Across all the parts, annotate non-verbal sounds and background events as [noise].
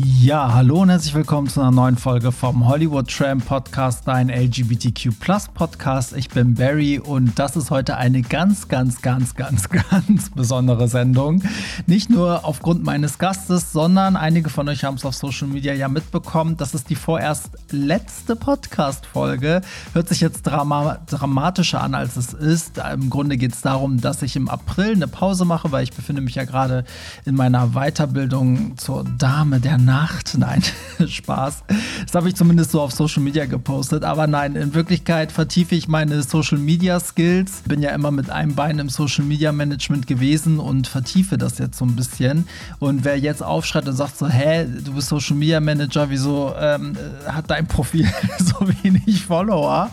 Ja, hallo und herzlich willkommen zu einer neuen Folge vom Hollywood Tram Podcast, dein LGBTQ Podcast. Ich bin Barry und das ist heute eine ganz, ganz, ganz, ganz, [laughs] ganz besondere Sendung. Nicht nur aufgrund meines Gastes, sondern einige von euch haben es auf Social Media ja mitbekommen. Das ist die vorerst letzte Podcast-Folge. Hört sich jetzt drama dramatischer an, als es ist. Im Grunde geht es darum, dass ich im April eine Pause mache, weil ich befinde mich ja gerade in meiner Weiterbildung zur Dame der Nacht. [laughs] Nein, Spaß. Das habe ich zumindest so auf Social Media gepostet. Aber nein, in Wirklichkeit vertiefe ich meine Social Media Skills. Bin ja immer mit einem Bein im Social Media Management gewesen und vertiefe das jetzt so ein bisschen. Und wer jetzt aufschreit und sagt so, hä, du bist Social Media Manager, wieso ähm, hat dein Profil [laughs] so wenig Follower?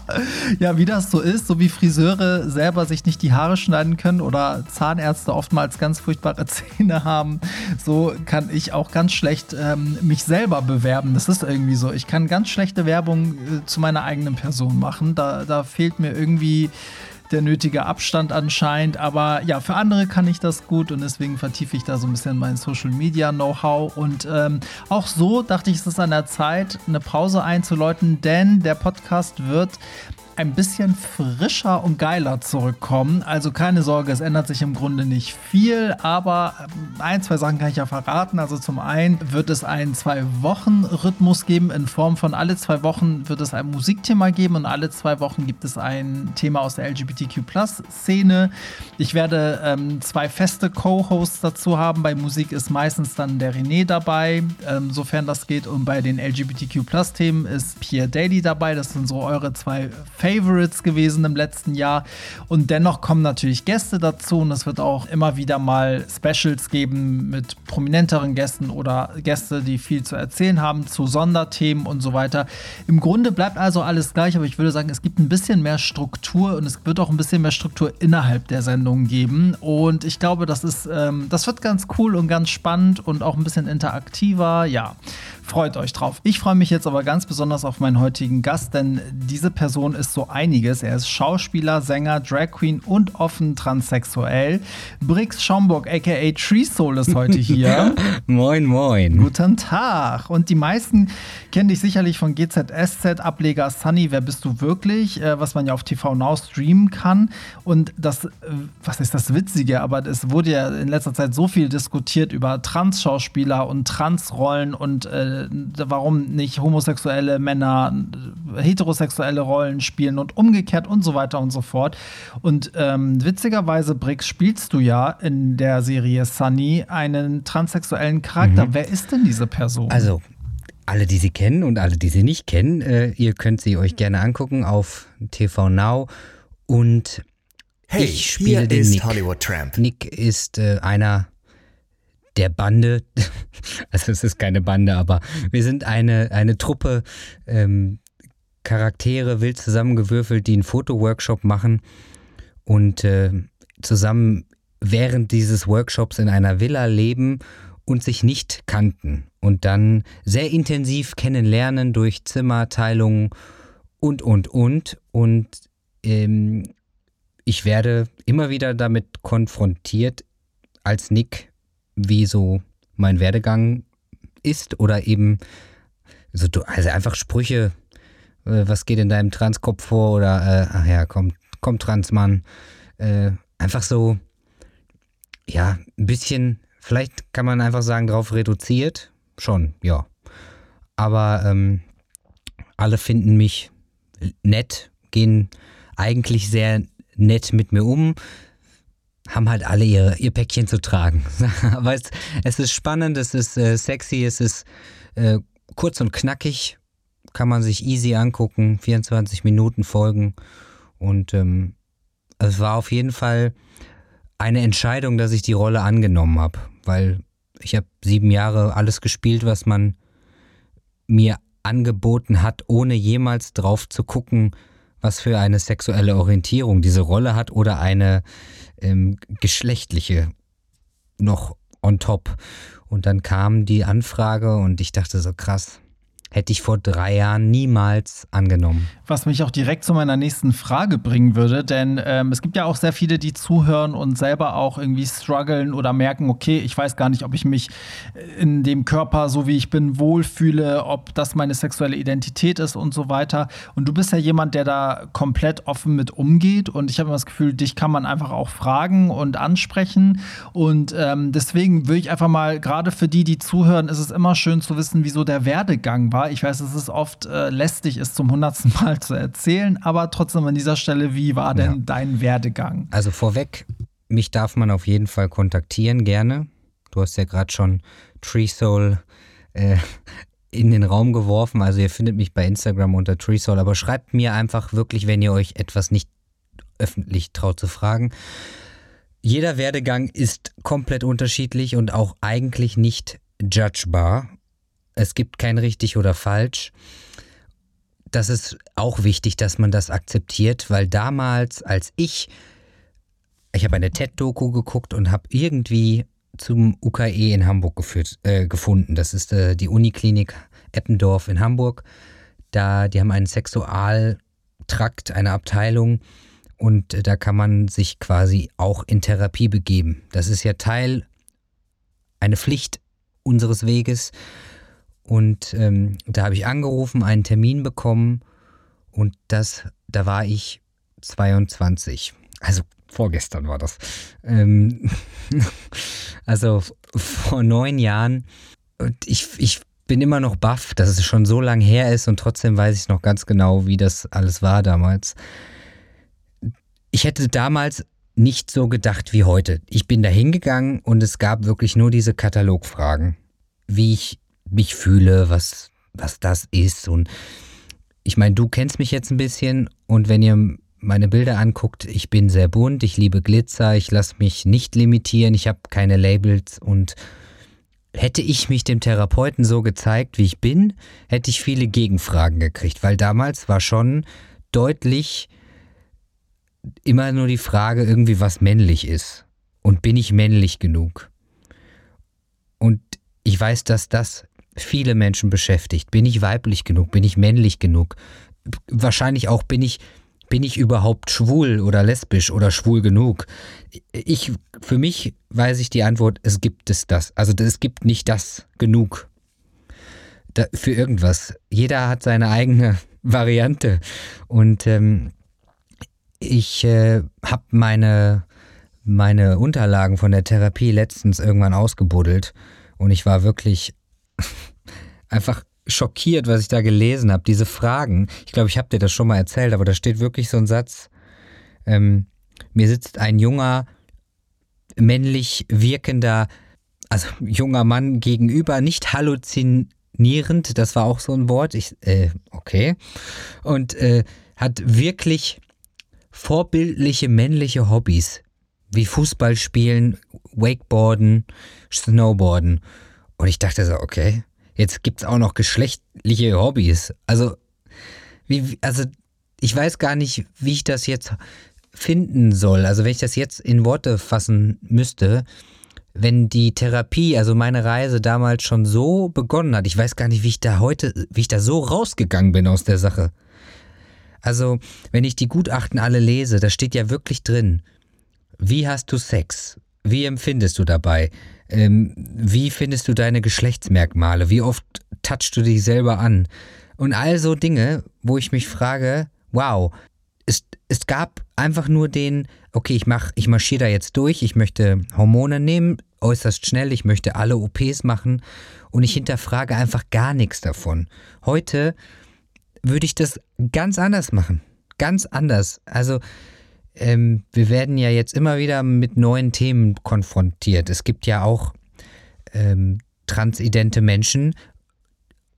Ja, wie das so ist, so wie Friseure selber sich nicht die Haare schneiden können oder Zahnärzte oftmals ganz furchtbare [laughs] Zähne haben, so kann ich auch ganz schlecht ähm, mich selber bewerben. Das ist irgendwie so. Ich kann ganz schlechte Werbung äh, zu meiner eigenen Person machen. Da, da fehlt mir irgendwie der nötige Abstand anscheinend. Aber ja, für andere kann ich das gut und deswegen vertiefe ich da so ein bisschen mein Social Media Know-how. Und ähm, auch so dachte ich, es ist an der Zeit, eine Pause einzuläuten, denn der Podcast wird ein bisschen frischer und geiler zurückkommen. Also keine Sorge, es ändert sich im Grunde nicht viel, aber ähm, ein, zwei Sachen kann ich ja verraten. Also zum einen wird es einen Zwei-Wochen-Rhythmus geben in Form von alle zwei Wochen wird es ein Musikthema geben und alle zwei Wochen gibt es ein Thema aus der LGBTQ-Plus-Szene. Ich werde ähm, zwei feste Co-Hosts dazu haben. Bei Musik ist meistens dann der René dabei, ähm, sofern das geht. Und bei den LGBTQ-Plus-Themen ist Pierre Daly dabei. Das sind so eure zwei feste Favorites gewesen im letzten Jahr. Und dennoch kommen natürlich Gäste dazu und es wird auch immer wieder mal Specials geben mit prominenteren Gästen oder Gäste, die viel zu erzählen haben zu Sonderthemen und so weiter. Im Grunde bleibt also alles gleich, aber ich würde sagen, es gibt ein bisschen mehr Struktur und es wird auch ein bisschen mehr Struktur innerhalb der Sendung geben. Und ich glaube, das ist, ähm, das wird ganz cool und ganz spannend und auch ein bisschen interaktiver. Ja, freut euch drauf. Ich freue mich jetzt aber ganz besonders auf meinen heutigen Gast, denn diese Person ist so einiges. Er ist Schauspieler, Sänger, Drag Queen und offen transsexuell. Brix Schaumburg, aka Tree Soul, ist heute hier. [laughs] moin, moin. Guten Tag. Und die meisten kennen dich sicherlich von GZSZ, Ableger Sunny, Wer bist du wirklich? Äh, was man ja auf TV Now streamen kann. Und das, äh, was ist das Witzige? Aber es wurde ja in letzter Zeit so viel diskutiert über Trans-Schauspieler und Transrollen und äh, warum nicht homosexuelle Männer heterosexuelle Rollen spielen und umgekehrt und so weiter und so fort. Und ähm, witzigerweise, Brix, spielst du ja in der Serie Sunny einen transsexuellen Charakter. Mhm. Wer ist denn diese Person? Also, alle, die sie kennen und alle, die sie nicht kennen, äh, ihr könnt sie euch gerne angucken auf TV Now. Und hey, ich spiele den Nick. Hollywood Tramp. Nick ist äh, einer der Bande, [laughs] also es ist keine Bande, aber wir sind eine, eine Truppe ähm, Charaktere wild zusammengewürfelt, die einen Fotoworkshop machen und äh, zusammen während dieses Workshops in einer Villa leben und sich nicht kannten und dann sehr intensiv kennenlernen durch Zimmerteilungen und, und, und. Und ähm, ich werde immer wieder damit konfrontiert, als Nick, wie so mein Werdegang ist oder eben so, also einfach Sprüche äh, was geht in deinem Transkopf vor oder äh, ach ja, komm, komm Transmann. Äh, einfach so, ja, ein bisschen, vielleicht kann man einfach sagen, drauf reduziert. Schon, ja. Aber ähm, alle finden mich nett, gehen eigentlich sehr nett mit mir um, haben halt alle ihr, ihr Päckchen zu tragen. [laughs] Aber es, es ist spannend, es ist äh, sexy, es ist äh, kurz und knackig kann man sich easy angucken, 24 Minuten Folgen. Und ähm, es war auf jeden Fall eine Entscheidung, dass ich die Rolle angenommen habe, weil ich habe sieben Jahre alles gespielt, was man mir angeboten hat, ohne jemals drauf zu gucken, was für eine sexuelle Orientierung diese Rolle hat oder eine ähm, geschlechtliche noch on top. Und dann kam die Anfrage und ich dachte so krass, hätte ich vor drei Jahren niemals angenommen. Was mich auch direkt zu meiner nächsten Frage bringen würde, denn ähm, es gibt ja auch sehr viele, die zuhören und selber auch irgendwie strugglen oder merken, okay, ich weiß gar nicht, ob ich mich in dem Körper, so wie ich bin, wohlfühle, ob das meine sexuelle Identität ist und so weiter. Und du bist ja jemand, der da komplett offen mit umgeht und ich habe das Gefühl, dich kann man einfach auch fragen und ansprechen und ähm, deswegen würde ich einfach mal, gerade für die, die zuhören, ist es immer schön zu wissen, wieso der Werdegang war ich weiß, es ist oft äh, lästig, es zum hundertsten Mal zu erzählen, aber trotzdem an dieser Stelle, wie war denn ja. dein Werdegang? Also vorweg, mich darf man auf jeden Fall kontaktieren, gerne. Du hast ja gerade schon Tree Soul äh, in den Raum geworfen. Also ihr findet mich bei Instagram unter Tree Soul, aber schreibt mir einfach wirklich, wenn ihr euch etwas nicht öffentlich traut zu fragen. Jeder Werdegang ist komplett unterschiedlich und auch eigentlich nicht judgebar. Es gibt kein richtig oder falsch. Das ist auch wichtig, dass man das akzeptiert, weil damals, als ich, ich habe eine TED-Doku geguckt und habe irgendwie zum UKE in Hamburg geführt, äh, gefunden. Das ist äh, die Uniklinik Eppendorf in Hamburg. Da, die haben einen Sexualtrakt, eine Abteilung und äh, da kann man sich quasi auch in Therapie begeben. Das ist ja Teil, eine Pflicht unseres Weges. Und ähm, da habe ich angerufen, einen Termin bekommen und das, da war ich 22. Also vorgestern war das. Ähm, [laughs] also vor neun Jahren. Und ich, ich bin immer noch baff, dass es schon so lange her ist und trotzdem weiß ich noch ganz genau, wie das alles war damals. Ich hätte damals nicht so gedacht wie heute. Ich bin da hingegangen und es gab wirklich nur diese Katalogfragen, wie ich mich fühle, was, was das ist. Und ich meine, du kennst mich jetzt ein bisschen und wenn ihr meine Bilder anguckt, ich bin sehr bunt, ich liebe Glitzer, ich lasse mich nicht limitieren, ich habe keine Labels und hätte ich mich dem Therapeuten so gezeigt, wie ich bin, hätte ich viele Gegenfragen gekriegt, weil damals war schon deutlich immer nur die Frage irgendwie, was männlich ist und bin ich männlich genug? Und ich weiß, dass das viele Menschen beschäftigt. Bin ich weiblich genug? Bin ich männlich genug? Wahrscheinlich auch bin ich bin ich überhaupt schwul oder lesbisch oder schwul genug? Ich für mich weiß ich die Antwort, es gibt es das. Also es gibt nicht das genug da, für irgendwas. Jeder hat seine eigene [laughs] Variante und ähm, ich äh, habe meine meine Unterlagen von der Therapie letztens irgendwann ausgebuddelt und ich war wirklich einfach schockiert, was ich da gelesen habe. Diese Fragen, ich glaube, ich habe dir das schon mal erzählt, aber da steht wirklich so ein Satz. Ähm, mir sitzt ein junger, männlich wirkender, also junger Mann gegenüber, nicht halluzinierend, das war auch so ein Wort. Ich, äh, okay. Und äh, hat wirklich vorbildliche männliche Hobbys, wie Fußball spielen, Wakeboarden, Snowboarden. Und ich dachte so, okay, jetzt gibt es auch noch geschlechtliche Hobbys. Also, wie, also ich weiß gar nicht, wie ich das jetzt finden soll. Also wenn ich das jetzt in Worte fassen müsste, wenn die Therapie, also meine Reise damals schon so begonnen hat, ich weiß gar nicht, wie ich da heute, wie ich da so rausgegangen bin aus der Sache. Also, wenn ich die Gutachten alle lese, da steht ja wirklich drin, wie hast du Sex? Wie empfindest du dabei? Ähm, wie findest du deine Geschlechtsmerkmale? Wie oft touchst du dich selber an? Und all so Dinge, wo ich mich frage, wow, es, es gab einfach nur den, okay, ich mach, ich marschiere da jetzt durch, ich möchte Hormone nehmen, äußerst schnell, ich möchte alle OPs machen und ich hinterfrage einfach gar nichts davon. Heute würde ich das ganz anders machen. Ganz anders. Also ähm, wir werden ja jetzt immer wieder mit neuen Themen konfrontiert. Es gibt ja auch ähm, transidente Menschen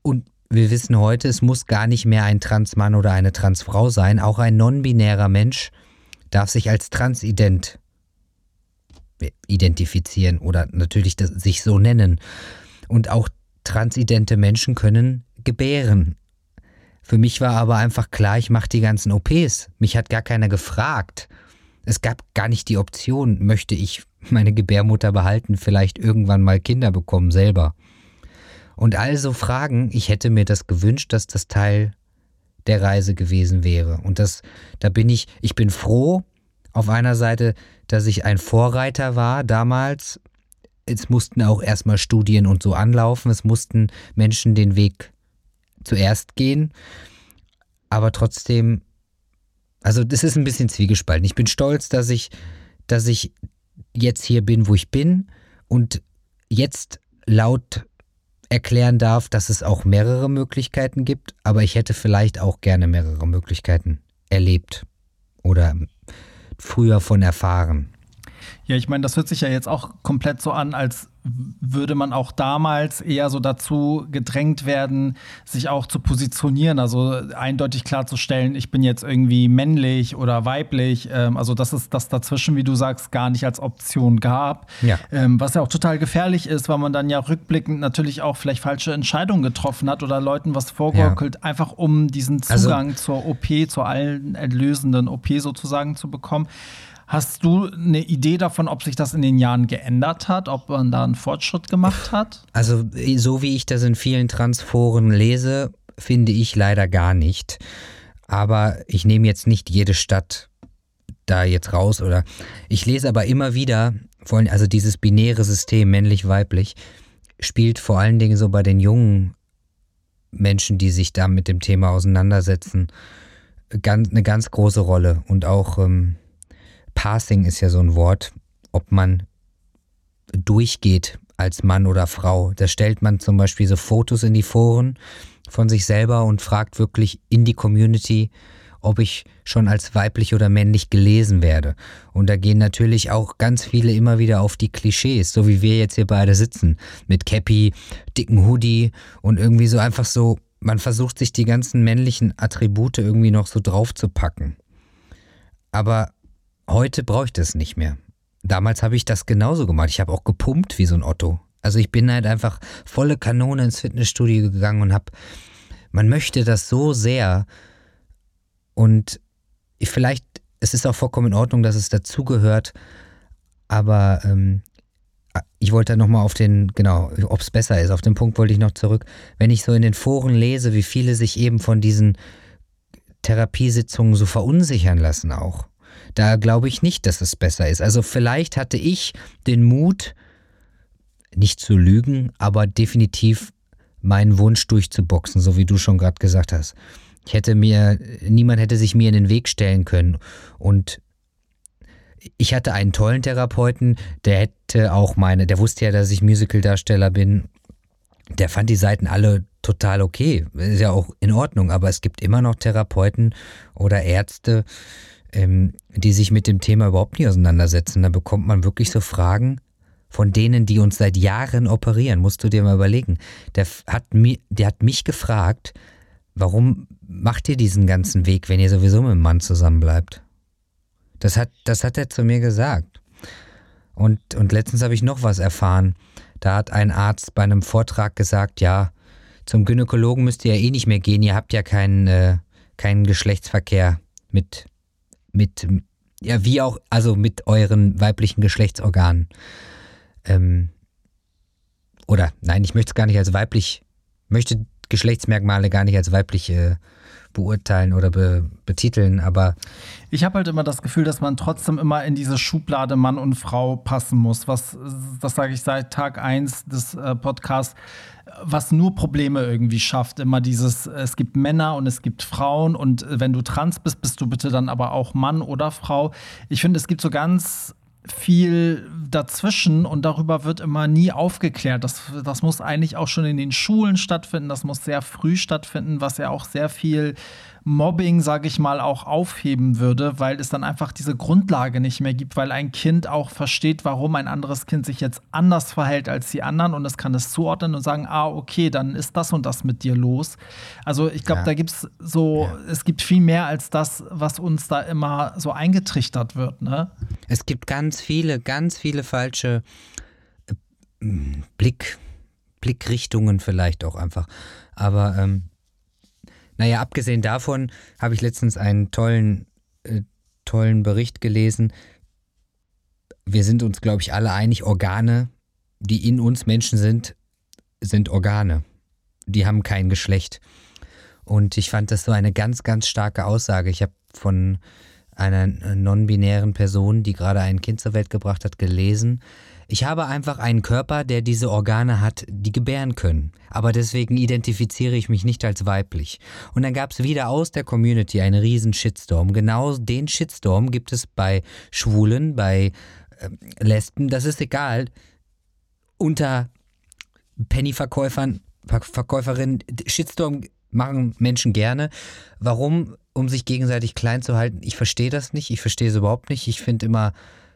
und wir wissen heute, es muss gar nicht mehr ein Transmann oder eine Transfrau sein. Auch ein non-binärer Mensch darf sich als transident identifizieren oder natürlich sich so nennen. Und auch transidente Menschen können gebären. Für mich war aber einfach klar, ich mache die ganzen OPs. Mich hat gar keiner gefragt. Es gab gar nicht die Option, möchte ich meine Gebärmutter behalten, vielleicht irgendwann mal Kinder bekommen selber. Und also Fragen, ich hätte mir das gewünscht, dass das Teil der Reise gewesen wäre. Und das, da bin ich, ich bin froh auf einer Seite, dass ich ein Vorreiter war damals. Es mussten auch erstmal Studien und so anlaufen. Es mussten Menschen den Weg zuerst gehen. Aber trotzdem, also das ist ein bisschen zwiegespalten. Ich bin stolz, dass ich, dass ich jetzt hier bin, wo ich bin und jetzt laut erklären darf, dass es auch mehrere Möglichkeiten gibt, aber ich hätte vielleicht auch gerne mehrere Möglichkeiten erlebt oder früher von erfahren. Ja, ich meine, das hört sich ja jetzt auch komplett so an, als würde man auch damals eher so dazu gedrängt werden, sich auch zu positionieren, also eindeutig klarzustellen, ich bin jetzt irgendwie männlich oder weiblich, ähm, also dass es das dazwischen, wie du sagst, gar nicht als Option gab, ja. Ähm, was ja auch total gefährlich ist, weil man dann ja rückblickend natürlich auch vielleicht falsche Entscheidungen getroffen hat oder Leuten was vorgeukelt, ja. einfach um diesen also Zugang also, zur OP, zur allen erlösenden OP sozusagen zu bekommen. Hast du eine Idee davon, ob sich das in den Jahren geändert hat, ob man da einen Fortschritt gemacht hat? Also, so wie ich das in vielen Transforen lese, finde ich leider gar nicht. Aber ich nehme jetzt nicht jede Stadt da jetzt raus oder ich lese aber immer wieder, also dieses binäre System männlich-weiblich spielt vor allen Dingen so bei den jungen Menschen, die sich da mit dem Thema auseinandersetzen, ganz, eine ganz große Rolle und auch ähm, Passing ist ja so ein Wort, ob man durchgeht als Mann oder Frau. Da stellt man zum Beispiel so Fotos in die Foren von sich selber und fragt wirklich in die Community, ob ich schon als weiblich oder männlich gelesen werde. Und da gehen natürlich auch ganz viele immer wieder auf die Klischees, so wie wir jetzt hier beide sitzen, mit Cappy, dicken Hoodie und irgendwie so einfach so, man versucht sich die ganzen männlichen Attribute irgendwie noch so draufzupacken. Aber Heute brauche ich das nicht mehr. Damals habe ich das genauso gemacht. Ich habe auch gepumpt wie so ein Otto. Also ich bin halt einfach volle Kanone ins Fitnessstudio gegangen und habe, man möchte das so sehr und vielleicht, es ist auch vollkommen in Ordnung, dass es dazugehört, aber ähm, ich wollte da nochmal auf den, genau, ob es besser ist, auf den Punkt wollte ich noch zurück. Wenn ich so in den Foren lese, wie viele sich eben von diesen Therapiesitzungen so verunsichern lassen auch. Da glaube ich nicht, dass es besser ist. Also vielleicht hatte ich den Mut, nicht zu lügen, aber definitiv meinen Wunsch durchzuboxen, so wie du schon gerade gesagt hast. Ich hätte mir, niemand hätte sich mir in den Weg stellen können. Und ich hatte einen tollen Therapeuten, der hätte auch meine, der wusste ja, dass ich Musicaldarsteller bin. Der fand die Seiten alle total okay. Ist ja auch in Ordnung, aber es gibt immer noch Therapeuten oder Ärzte, ähm, die sich mit dem Thema überhaupt nicht auseinandersetzen. Da bekommt man wirklich so Fragen von denen, die uns seit Jahren operieren. Musst du dir mal überlegen. Der hat, mi, der hat mich gefragt, warum macht ihr diesen ganzen Weg, wenn ihr sowieso mit dem Mann zusammenbleibt? Das hat, das hat er zu mir gesagt. Und, und letztens habe ich noch was erfahren. Da hat ein Arzt bei einem Vortrag gesagt, ja, zum Gynäkologen müsst ihr ja eh nicht mehr gehen, ihr habt ja keinen, äh, keinen Geschlechtsverkehr mit mit, ja, wie auch, also mit euren weiblichen Geschlechtsorganen. Ähm, oder nein, ich möchte es gar nicht als weiblich, möchte Geschlechtsmerkmale gar nicht als weiblich äh, beurteilen oder be betiteln, aber. Ich habe halt immer das Gefühl, dass man trotzdem immer in diese Schublade Mann und Frau passen muss. Was, das sage ich seit Tag 1 des äh, Podcasts was nur Probleme irgendwie schafft. Immer dieses, es gibt Männer und es gibt Frauen und wenn du trans bist, bist du bitte dann aber auch Mann oder Frau. Ich finde, es gibt so ganz viel dazwischen und darüber wird immer nie aufgeklärt. Das, das muss eigentlich auch schon in den Schulen stattfinden, das muss sehr früh stattfinden, was ja auch sehr viel Mobbing, sage ich mal, auch aufheben würde, weil es dann einfach diese Grundlage nicht mehr gibt, weil ein Kind auch versteht, warum ein anderes Kind sich jetzt anders verhält als die anderen und es kann es zuordnen und sagen, ah, okay, dann ist das und das mit dir los. Also ich glaube, ja. da gibt es so, ja. es gibt viel mehr als das, was uns da immer so eingetrichtert wird. Ne? Es gibt ganz viele, ganz viele falsche äh, Blick, Blickrichtungen vielleicht auch einfach. Aber ähm, naja, abgesehen davon habe ich letztens einen tollen, äh, tollen Bericht gelesen. Wir sind uns, glaube ich, alle einig, Organe, die in uns Menschen sind, sind Organe. Die haben kein Geschlecht. Und ich fand das so eine ganz, ganz starke Aussage. Ich habe von einer non-binären Person, die gerade ein Kind zur Welt gebracht hat, gelesen. Ich habe einfach einen Körper, der diese Organe hat, die gebären können. Aber deswegen identifiziere ich mich nicht als weiblich. Und dann gab es wieder aus der Community einen riesen Shitstorm. Genau den Shitstorm gibt es bei Schwulen, bei äh, Lesben, das ist egal. Unter Penny-Verkäufern, Verkäuferinnen, Shitstorm machen Menschen gerne. Warum? Um sich gegenseitig klein zu halten. Ich verstehe das nicht. Ich verstehe es überhaupt nicht. Ich finde immer,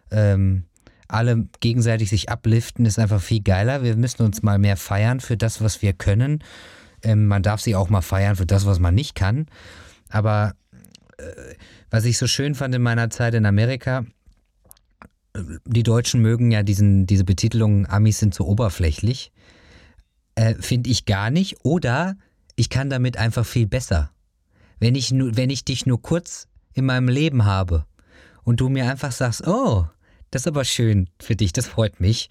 ähm, alle gegenseitig sich abliften ist einfach viel geiler. Wir müssen uns mal mehr feiern für das, was wir können. Ähm, man darf sich auch mal feiern für das, was man nicht kann. Aber äh, was ich so schön fand in meiner Zeit in Amerika, äh, die Deutschen mögen ja diesen, diese Betitelung, Amis sind zu oberflächlich. Äh, Finde ich gar nicht. Oder ich kann damit einfach viel besser. Wenn ich, wenn ich dich nur kurz in meinem Leben habe und du mir einfach sagst, oh, das ist aber schön für dich, das freut mich,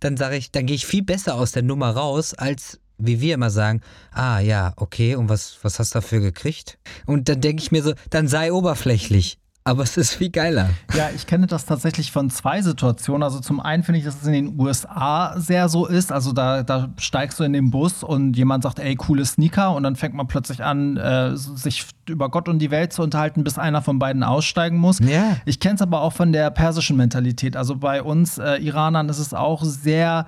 dann sage ich, dann gehe ich viel besser aus der Nummer raus, als wie wir immer sagen, ah ja, okay, und was, was hast du dafür gekriegt? Und dann denke ich mir so, dann sei oberflächlich. Aber es ist viel geiler. Ja, ich kenne das tatsächlich von zwei Situationen. Also zum einen finde ich, dass es in den USA sehr so ist. Also da, da steigst du in den Bus und jemand sagt, ey, coole Sneaker. Und dann fängt man plötzlich an, äh, sich über Gott und die Welt zu unterhalten, bis einer von beiden aussteigen muss. Ja. Ich kenne es aber auch von der persischen Mentalität. Also bei uns äh, Iranern ist es auch sehr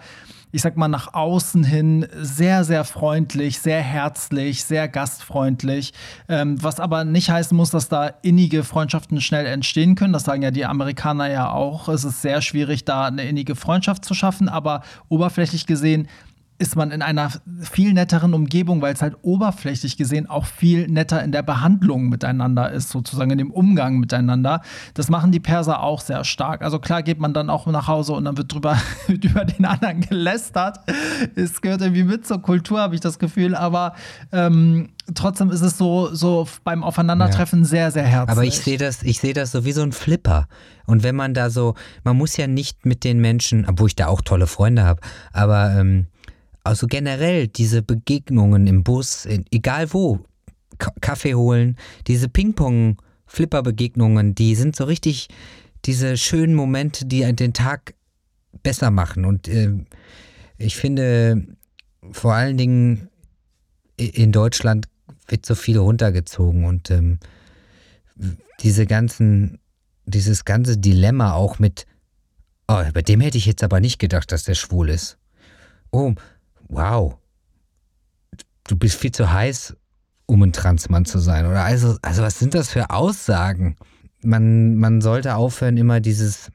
ich sag mal, nach außen hin sehr, sehr freundlich, sehr herzlich, sehr gastfreundlich. Ähm, was aber nicht heißen muss, dass da innige Freundschaften schnell entstehen können. Das sagen ja die Amerikaner ja auch. Es ist sehr schwierig, da eine innige Freundschaft zu schaffen. Aber oberflächlich gesehen ist man in einer viel netteren Umgebung, weil es halt oberflächlich gesehen auch viel netter in der Behandlung miteinander ist, sozusagen in dem Umgang miteinander. Das machen die Perser auch sehr stark. Also klar geht man dann auch nach Hause und dann wird drüber [laughs] über den anderen gelästert. Es gehört irgendwie mit zur Kultur, habe ich das Gefühl, aber ähm, trotzdem ist es so, so beim Aufeinandertreffen ja. sehr, sehr herzlich. Aber ich sehe das, ich sehe das so wie so ein Flipper. Und wenn man da so, man muss ja nicht mit den Menschen, obwohl ich da auch tolle Freunde habe, aber ähm, also generell diese Begegnungen im Bus, in, egal wo, K Kaffee holen, diese Ping-Pong-Flipper-Begegnungen, die sind so richtig diese schönen Momente, die den Tag besser machen. Und äh, ich finde, vor allen Dingen in Deutschland wird so viel runtergezogen und ähm, diese ganzen, dieses ganze Dilemma auch mit, oh, bei dem hätte ich jetzt aber nicht gedacht, dass der schwul ist. Oh, wow, du bist viel zu heiß, um ein Transmann zu sein. Oder also, also was sind das für Aussagen? Man, man sollte aufhören, immer dieses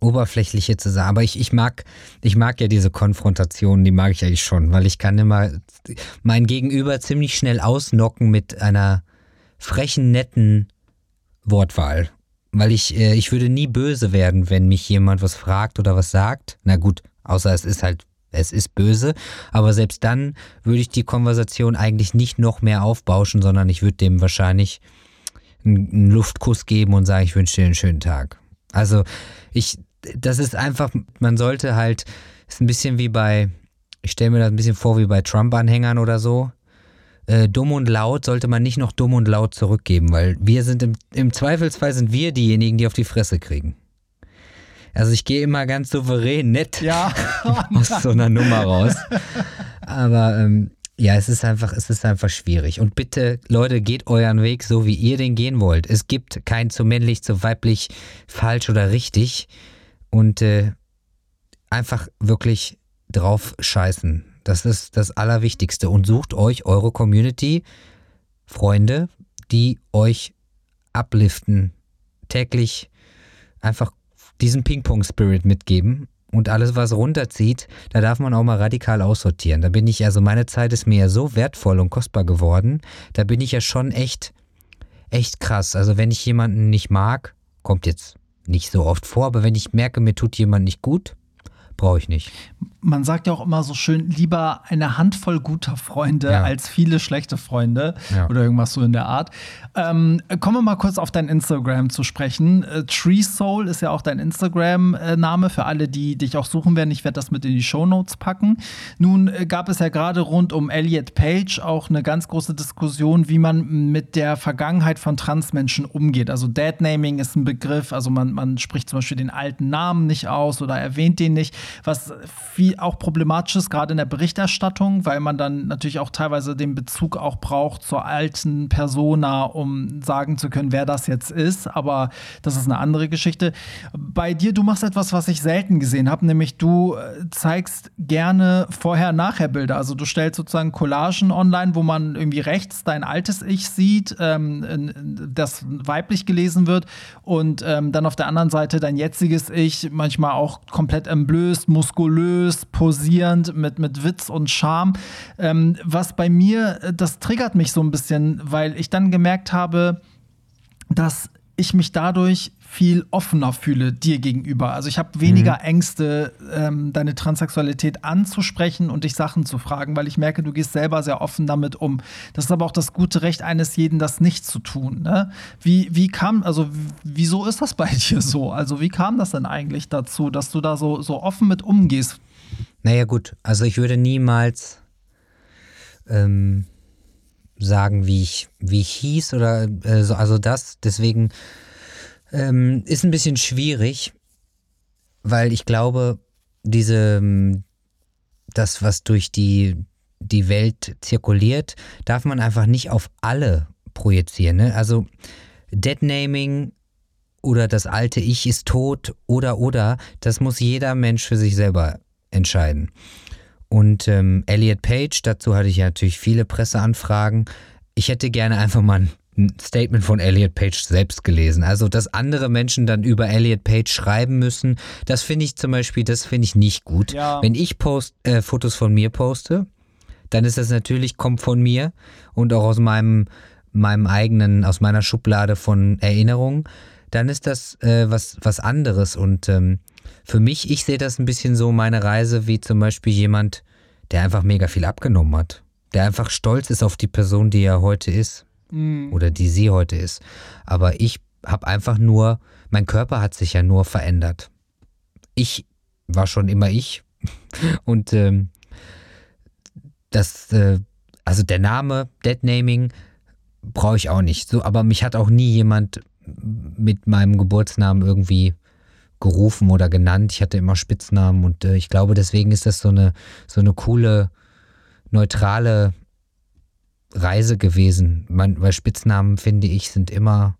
Oberflächliche zu sagen. Aber ich, ich, mag, ich mag ja diese Konfrontation, die mag ich eigentlich schon, weil ich kann immer mein Gegenüber ziemlich schnell ausnocken mit einer frechen, netten Wortwahl. Weil ich, äh, ich würde nie böse werden, wenn mich jemand was fragt oder was sagt. Na gut, außer es ist halt es ist böse, aber selbst dann würde ich die Konversation eigentlich nicht noch mehr aufbauschen, sondern ich würde dem wahrscheinlich einen Luftkuss geben und sagen, ich wünsche dir einen schönen Tag. Also ich, das ist einfach, man sollte halt, ist ein bisschen wie bei, ich stelle mir das ein bisschen vor wie bei Trump-Anhängern oder so. Äh, dumm und laut sollte man nicht noch dumm und laut zurückgeben, weil wir sind im, im Zweifelsfall sind wir diejenigen, die auf die Fresse kriegen. Also ich gehe immer ganz souverän nett ja. [laughs] aus so einer Nummer raus. Aber ähm, ja, es ist einfach, es ist einfach schwierig. Und bitte, Leute, geht euren Weg so, wie ihr den gehen wollt. Es gibt kein zu männlich, zu weiblich, falsch oder richtig. Und äh, einfach wirklich drauf scheißen. Das ist das Allerwichtigste. Und sucht euch eure Community, Freunde, die euch upliften, täglich einfach diesen Ping-Pong-Spirit mitgeben und alles, was runterzieht, da darf man auch mal radikal aussortieren. Da bin ich, also meine Zeit ist mir ja so wertvoll und kostbar geworden, da bin ich ja schon echt, echt krass. Also wenn ich jemanden nicht mag, kommt jetzt nicht so oft vor, aber wenn ich merke, mir tut jemand nicht gut, brauche ich nicht. Man sagt ja auch immer so schön, lieber eine Handvoll guter Freunde ja. als viele schlechte Freunde ja. oder irgendwas so in der Art. Ähm, kommen wir mal kurz auf dein Instagram zu sprechen. Äh, Tree Soul ist ja auch dein Instagram-Name für alle, die dich auch suchen werden. Ich werde das mit in die Show Notes packen. Nun äh, gab es ja gerade rund um Elliot Page auch eine ganz große Diskussion, wie man mit der Vergangenheit von Transmenschen umgeht. Also Deadnaming ist ein Begriff, also man, man spricht zum Beispiel den alten Namen nicht aus oder erwähnt den nicht, was viel auch problematisch ist, gerade in der Berichterstattung, weil man dann natürlich auch teilweise den Bezug auch braucht zur alten Persona, um sagen zu können, wer das jetzt ist. Aber das ist eine andere Geschichte. Bei dir, du machst etwas, was ich selten gesehen habe, nämlich du äh, zeigst gerne Vorher-Nachher-Bilder. Also du stellst sozusagen Collagen online, wo man irgendwie rechts dein altes Ich sieht, ähm, das weiblich gelesen wird und ähm, dann auf der anderen Seite dein jetziges Ich, manchmal auch komplett entblößt, muskulös, posierend mit, mit Witz und Charme. Ähm, was bei mir, äh, das triggert mich so ein bisschen, weil ich dann gemerkt habe, dass ich mich dadurch viel offener fühle dir gegenüber. Also ich habe weniger mhm. Ängste, ähm, deine Transsexualität anzusprechen und dich Sachen zu fragen, weil ich merke, du gehst selber sehr offen damit um. Das ist aber auch das gute Recht eines jeden, das nicht zu tun. Ne? Wie, wie kam, also wieso ist das bei [laughs] dir so? Also wie kam das denn eigentlich dazu, dass du da so, so offen mit umgehst? Naja gut, also ich würde niemals ähm, sagen, wie ich, wie ich hieß oder äh, so, also das, deswegen ähm, ist ein bisschen schwierig, weil ich glaube, diese, ähm, das, was durch die, die Welt zirkuliert, darf man einfach nicht auf alle projizieren. Ne? Also Deadnaming oder das alte Ich ist tot oder oder, das muss jeder Mensch für sich selber entscheiden. Und ähm, Elliot Page, dazu hatte ich ja natürlich viele Presseanfragen. Ich hätte gerne einfach mal ein Statement von Elliot Page selbst gelesen. Also, dass andere Menschen dann über Elliot Page schreiben müssen, das finde ich zum Beispiel, das finde ich nicht gut. Ja. Wenn ich post, äh, Fotos von mir poste, dann ist das natürlich, kommt von mir und auch aus meinem, meinem eigenen, aus meiner Schublade von Erinnerungen, dann ist das äh, was, was anderes. Und ähm, für mich, ich sehe das ein bisschen so, meine Reise, wie zum Beispiel jemand, der einfach mega viel abgenommen hat. Der einfach stolz ist auf die Person, die er heute ist. Mhm. Oder die sie heute ist. Aber ich habe einfach nur, mein Körper hat sich ja nur verändert. Ich war schon immer ich. [laughs] Und ähm, das, äh, also der Name, Deadnaming, brauche ich auch nicht. So, aber mich hat auch nie jemand mit meinem Geburtsnamen irgendwie gerufen oder genannt. Ich hatte immer Spitznamen und äh, ich glaube, deswegen ist das so eine, so eine coole, neutrale Reise gewesen. Man, weil Spitznamen, finde ich, sind immer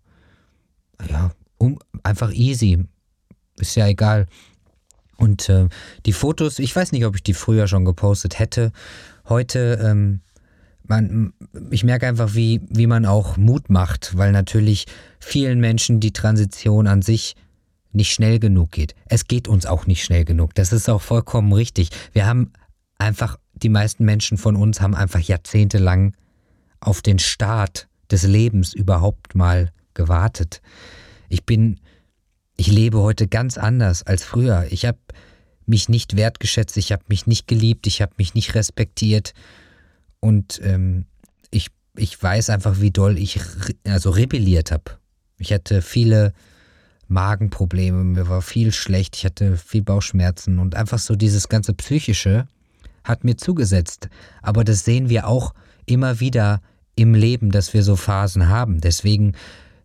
ja, um, einfach easy. Ist ja egal. Und äh, die Fotos, ich weiß nicht, ob ich die früher schon gepostet hätte. Heute, ähm, man, ich merke einfach, wie, wie man auch Mut macht, weil natürlich vielen Menschen die Transition an sich nicht schnell genug geht. Es geht uns auch nicht schnell genug. Das ist auch vollkommen richtig. Wir haben einfach, die meisten Menschen von uns haben einfach jahrzehntelang auf den Start des Lebens überhaupt mal gewartet. Ich bin, ich lebe heute ganz anders als früher. Ich habe mich nicht wertgeschätzt, ich habe mich nicht geliebt, ich habe mich nicht respektiert und ähm, ich, ich weiß einfach, wie doll ich also rebelliert habe. Ich hatte viele Magenprobleme, mir war viel schlecht, ich hatte viel Bauchschmerzen und einfach so dieses ganze Psychische hat mir zugesetzt. Aber das sehen wir auch immer wieder im Leben, dass wir so Phasen haben. Deswegen,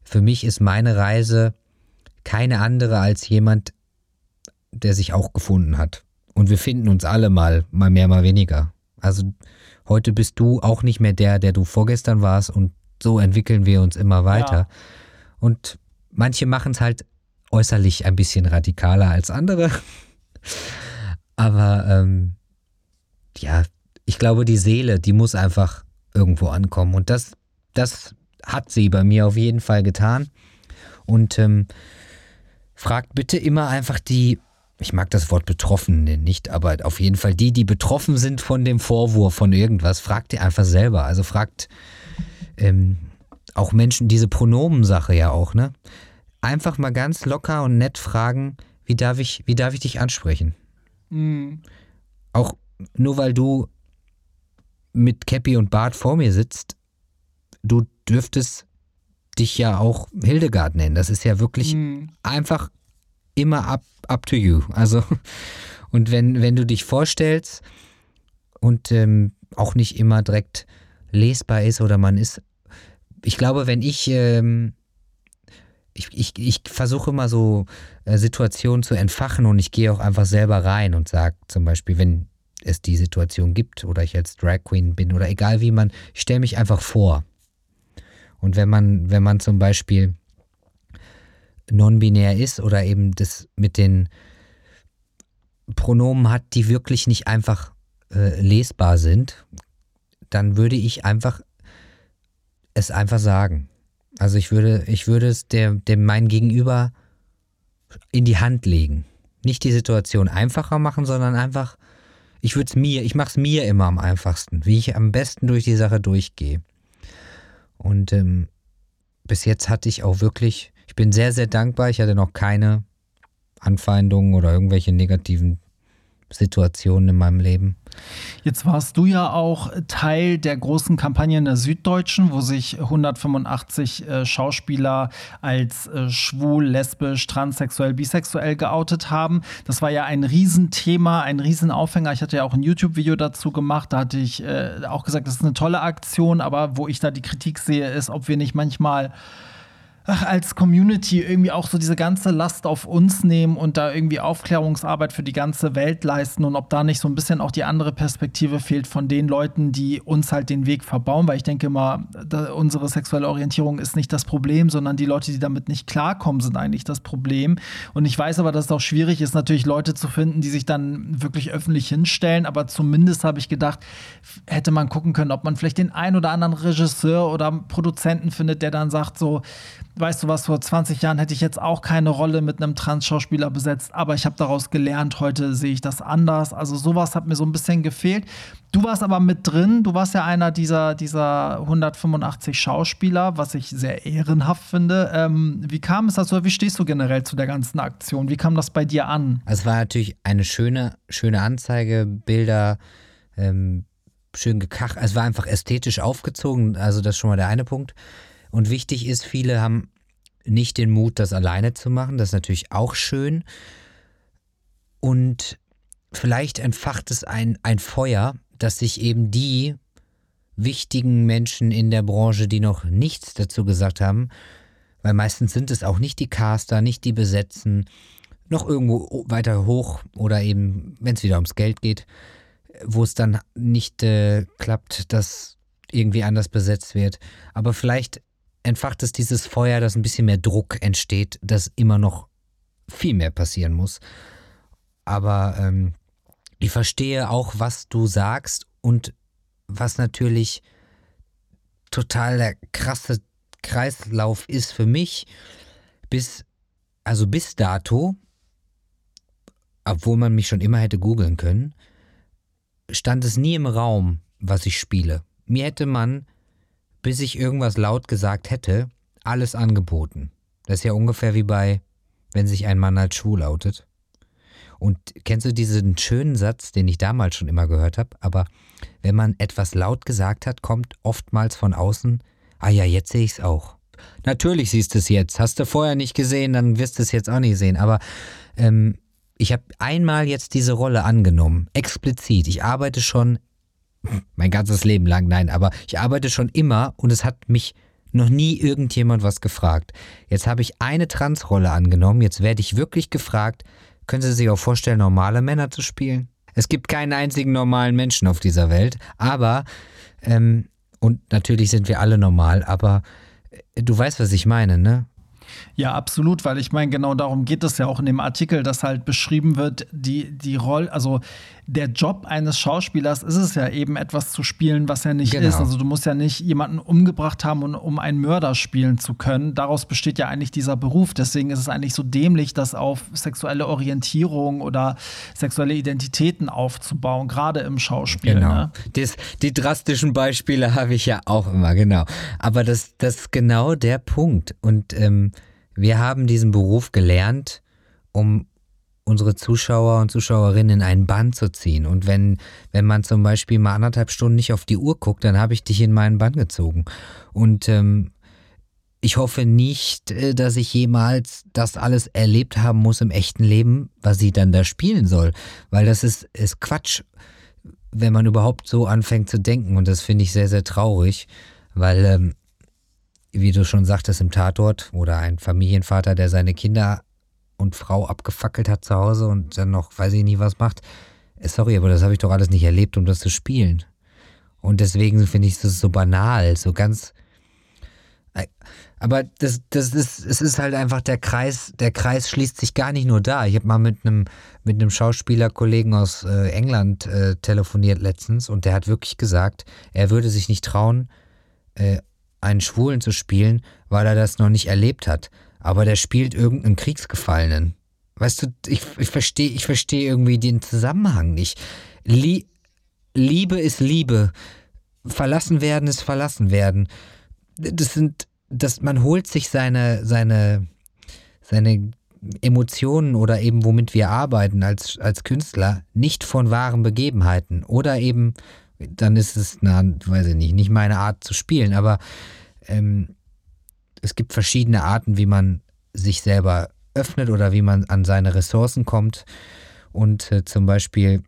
für mich ist meine Reise keine andere als jemand, der sich auch gefunden hat. Und wir finden uns alle mal, mal mehr, mal weniger. Also heute bist du auch nicht mehr der, der du vorgestern warst und so entwickeln wir uns immer weiter. Ja. Und manche machen es halt äußerlich ein bisschen radikaler als andere. Aber ähm, ja, ich glaube, die Seele, die muss einfach irgendwo ankommen. Und das, das hat sie bei mir auf jeden Fall getan. Und ähm, fragt bitte immer einfach die, ich mag das Wort Betroffenen nicht, aber auf jeden Fall die, die betroffen sind von dem Vorwurf von irgendwas, fragt ihr einfach selber. Also fragt ähm, auch Menschen diese Pronomensache ja auch, ne? Einfach mal ganz locker und nett fragen, wie darf ich, wie darf ich dich ansprechen? Mhm. auch nur weil du mit Cappy und Bart vor mir sitzt, du dürftest dich ja auch Hildegard nennen. Das ist ja wirklich mhm. einfach immer up, up to you. Also, [laughs] und wenn, wenn du dich vorstellst und ähm, auch nicht immer direkt lesbar ist oder man ist, ich glaube, wenn ich, ähm, ich, ich, ich versuche immer so äh, Situationen zu entfachen und ich gehe auch einfach selber rein und sage zum Beispiel, wenn es die Situation gibt oder ich als Drag Queen bin oder egal wie man, ich stelle mich einfach vor. Und wenn man, wenn man zum Beispiel non-binär ist oder eben das mit den Pronomen hat, die wirklich nicht einfach äh, lesbar sind, dann würde ich einfach es einfach sagen. Also ich würde, ich würde es dem, dem mein Gegenüber in die Hand legen. Nicht die Situation einfacher machen, sondern einfach, ich würde es mir, ich mache es mir immer am einfachsten, wie ich am besten durch die Sache durchgehe. Und ähm, bis jetzt hatte ich auch wirklich, ich bin sehr, sehr dankbar. Ich hatte noch keine Anfeindungen oder irgendwelche negativen Situationen in meinem Leben. Jetzt warst du ja auch Teil der großen Kampagne in der Süddeutschen, wo sich 185 äh, Schauspieler als äh, schwul, lesbisch, transsexuell, bisexuell geoutet haben. Das war ja ein Riesenthema, ein Riesenaufhänger. Ich hatte ja auch ein YouTube-Video dazu gemacht. Da hatte ich äh, auch gesagt, das ist eine tolle Aktion, aber wo ich da die Kritik sehe, ist, ob wir nicht manchmal ach, als Community irgendwie auch so diese ganze Last auf uns nehmen und da irgendwie Aufklärungsarbeit für die ganze Welt leisten und ob da nicht so ein bisschen auch die andere Perspektive fehlt von den Leuten, die uns halt den Weg verbauen, weil ich denke immer, unsere sexuelle Orientierung ist nicht das Problem, sondern die Leute, die damit nicht klarkommen, sind eigentlich das Problem. Und ich weiß aber, dass es auch schwierig ist, natürlich Leute zu finden, die sich dann wirklich öffentlich hinstellen, aber zumindest habe ich gedacht, hätte man gucken können, ob man vielleicht den ein oder anderen Regisseur oder Produzenten findet, der dann sagt so, weißt du was, vor 20 Jahren hätte ich jetzt auch keine Rolle mit einem Trans-Schauspieler besetzt, aber ich habe daraus gelernt, heute sehe ich das anders. Also sowas hat mir so ein bisschen gefehlt. Du warst aber mit drin, du warst ja einer dieser, dieser 185 Schauspieler, was ich sehr ehrenhaft finde. Ähm, wie kam es dazu, wie stehst du generell zu der ganzen Aktion? Wie kam das bei dir an? Es war natürlich eine schöne, schöne Anzeige, Bilder, ähm, schön gekach. Es war einfach ästhetisch aufgezogen, also das ist schon mal der eine Punkt. Und wichtig ist, viele haben nicht den Mut, das alleine zu machen. Das ist natürlich auch schön. Und vielleicht entfacht es ein, ein Feuer, dass sich eben die wichtigen Menschen in der Branche, die noch nichts dazu gesagt haben, weil meistens sind es auch nicht die Caster, nicht die Besetzen, noch irgendwo weiter hoch oder eben, wenn es wieder ums Geld geht, wo es dann nicht äh, klappt, dass irgendwie anders besetzt wird. Aber vielleicht entfacht es dieses Feuer, dass ein bisschen mehr Druck entsteht, dass immer noch viel mehr passieren muss. Aber ähm, ich verstehe auch, was du sagst und was natürlich total der krasse Kreislauf ist für mich, bis, also bis dato, obwohl man mich schon immer hätte googeln können, stand es nie im Raum, was ich spiele. Mir hätte man bis ich irgendwas laut gesagt hätte, alles angeboten. Das ist ja ungefähr wie bei, wenn sich ein Mann als schwul outet. Und kennst du diesen schönen Satz, den ich damals schon immer gehört habe? Aber wenn man etwas laut gesagt hat, kommt oftmals von außen, ah ja, jetzt sehe ich es auch. Natürlich siehst du es jetzt. Hast du vorher nicht gesehen, dann wirst du es jetzt auch nicht sehen. Aber ähm, ich habe einmal jetzt diese Rolle angenommen, explizit. Ich arbeite schon mein ganzes Leben lang, nein, aber ich arbeite schon immer und es hat mich noch nie irgendjemand was gefragt. Jetzt habe ich eine Transrolle angenommen, jetzt werde ich wirklich gefragt, können Sie sich auch vorstellen, normale Männer zu spielen? Es gibt keinen einzigen normalen Menschen auf dieser Welt, aber, ähm, und natürlich sind wir alle normal, aber äh, du weißt, was ich meine, ne? Ja, absolut, weil ich meine, genau darum geht es ja auch in dem Artikel, dass halt beschrieben wird, die, die Rolle, also der Job eines Schauspielers ist es ja eben etwas zu spielen, was er nicht genau. ist. Also du musst ja nicht jemanden umgebracht haben, um einen Mörder spielen zu können. Daraus besteht ja eigentlich dieser Beruf. Deswegen ist es eigentlich so dämlich, das auf sexuelle Orientierung oder sexuelle Identitäten aufzubauen, gerade im Schauspiel. Genau. Ne? Das, die drastischen Beispiele habe ich ja auch immer, genau. Aber das, das ist genau der Punkt. Und ähm, wir haben diesen Beruf gelernt, um unsere Zuschauer und Zuschauerinnen in einen Bann zu ziehen. Und wenn, wenn man zum Beispiel mal anderthalb Stunden nicht auf die Uhr guckt, dann habe ich dich in meinen Bann gezogen. Und ähm, ich hoffe nicht, äh, dass ich jemals das alles erlebt haben muss im echten Leben, was sie dann da spielen soll. Weil das ist, ist Quatsch, wenn man überhaupt so anfängt zu denken. Und das finde ich sehr, sehr traurig, weil, ähm, wie du schon sagtest, im Tatort oder ein Familienvater, der seine Kinder und Frau abgefackelt hat zu Hause und dann noch, weiß ich nicht, was macht. Äh, sorry, aber das habe ich doch alles nicht erlebt, um das zu spielen. Und deswegen finde ich das so banal, so ganz. Äh, aber das, das ist, es ist halt einfach der Kreis, der Kreis schließt sich gar nicht nur da. Ich habe mal mit einem mit einem Schauspielerkollegen aus äh, England äh, telefoniert letztens und der hat wirklich gesagt, er würde sich nicht trauen, äh, einen Schwulen zu spielen, weil er das noch nicht erlebt hat aber der spielt irgendeinen Kriegsgefallenen. Weißt du, ich, ich verstehe ich versteh irgendwie den Zusammenhang nicht. Lie Liebe ist Liebe. Verlassen werden ist verlassen werden. Das sind, das, man holt sich seine, seine, seine Emotionen oder eben womit wir arbeiten als, als Künstler nicht von wahren Begebenheiten. Oder eben, dann ist es, na, weiß ich nicht, nicht meine Art zu spielen, aber ähm, es gibt verschiedene Arten, wie man sich selber öffnet oder wie man an seine Ressourcen kommt. Und äh, zum Beispiel